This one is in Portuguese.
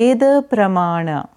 Ida Pramana